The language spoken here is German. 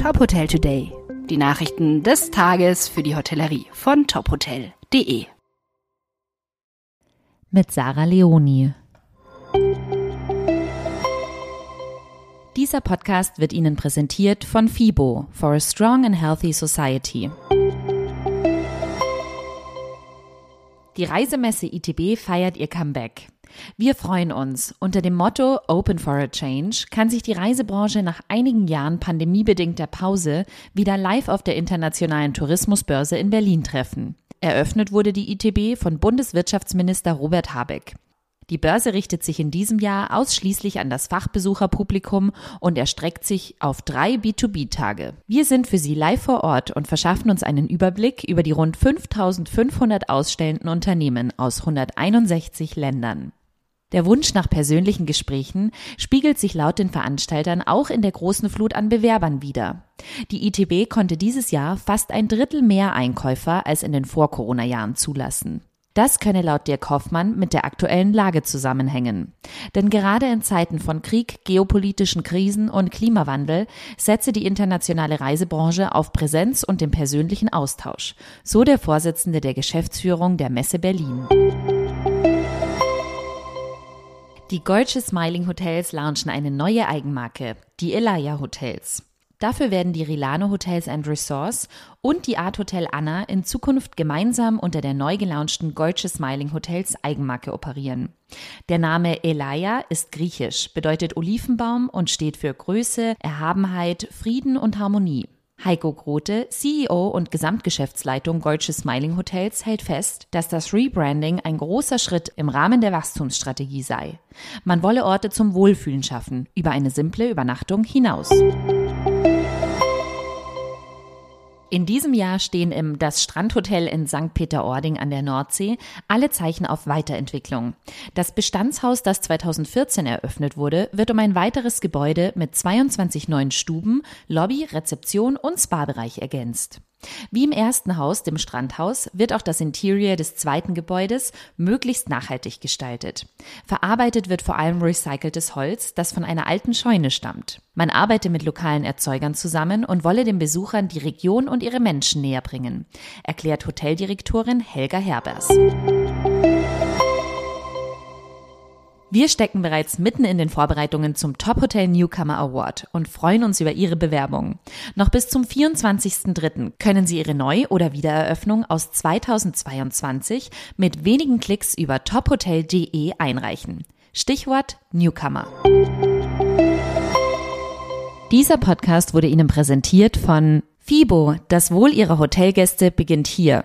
Top Hotel Today. Die Nachrichten des Tages für die Hotellerie von tophotel.de. Mit Sarah Leoni. Dieser Podcast wird Ihnen präsentiert von FIBO for a Strong and Healthy Society. Die Reisemesse ITB feiert ihr Comeback. Wir freuen uns. Unter dem Motto Open for a Change kann sich die Reisebranche nach einigen Jahren pandemiebedingter Pause wieder live auf der internationalen Tourismusbörse in Berlin treffen. Eröffnet wurde die ITB von Bundeswirtschaftsminister Robert Habeck. Die Börse richtet sich in diesem Jahr ausschließlich an das Fachbesucherpublikum und erstreckt sich auf drei B2B-Tage. Wir sind für Sie live vor Ort und verschaffen uns einen Überblick über die rund 5500 ausstellenden Unternehmen aus 161 Ländern. Der Wunsch nach persönlichen Gesprächen spiegelt sich laut den Veranstaltern auch in der großen Flut an Bewerbern wider. Die ITB konnte dieses Jahr fast ein Drittel mehr Einkäufer als in den Vor-Corona-Jahren zulassen. Das könne laut Dirk Hoffmann mit der aktuellen Lage zusammenhängen. Denn gerade in Zeiten von Krieg, geopolitischen Krisen und Klimawandel setze die internationale Reisebranche auf Präsenz und den persönlichen Austausch, so der Vorsitzende der Geschäftsführung der Messe Berlin. Die Goldsche Smiling Hotels launchen eine neue Eigenmarke, die Elia Hotels. Dafür werden die Rilano Hotels and Resorts und die Art Hotel Anna in Zukunft gemeinsam unter der neu gelaunchten Goldsche Smiling Hotels Eigenmarke operieren. Der Name Elia ist griechisch, bedeutet Olivenbaum und steht für Größe, Erhabenheit, Frieden und Harmonie. Heiko Grote, CEO und Gesamtgeschäftsleitung Goldsche Smiling Hotels, hält fest, dass das Rebranding ein großer Schritt im Rahmen der Wachstumsstrategie sei. Man wolle Orte zum Wohlfühlen schaffen, über eine simple Übernachtung hinaus. In diesem Jahr stehen im Das Strandhotel in St. Peter-Ording an der Nordsee alle Zeichen auf Weiterentwicklung. Das Bestandshaus, das 2014 eröffnet wurde, wird um ein weiteres Gebäude mit 22 neuen Stuben, Lobby, Rezeption und Spa-Bereich ergänzt. Wie im ersten Haus, dem Strandhaus, wird auch das Interior des zweiten Gebäudes möglichst nachhaltig gestaltet. Verarbeitet wird vor allem recyceltes Holz, das von einer alten Scheune stammt. Man arbeite mit lokalen Erzeugern zusammen und wolle den Besuchern die Region und ihre Menschen näher bringen, erklärt Hoteldirektorin Helga Herbers. Wir stecken bereits mitten in den Vorbereitungen zum Top Hotel Newcomer Award und freuen uns über Ihre Bewerbungen. Noch bis zum 24.03. können Sie Ihre Neu- oder Wiedereröffnung aus 2022 mit wenigen Klicks über tophotel.de einreichen. Stichwort Newcomer. Dieser Podcast wurde Ihnen präsentiert von FIBO. Das Wohl Ihrer Hotelgäste beginnt hier.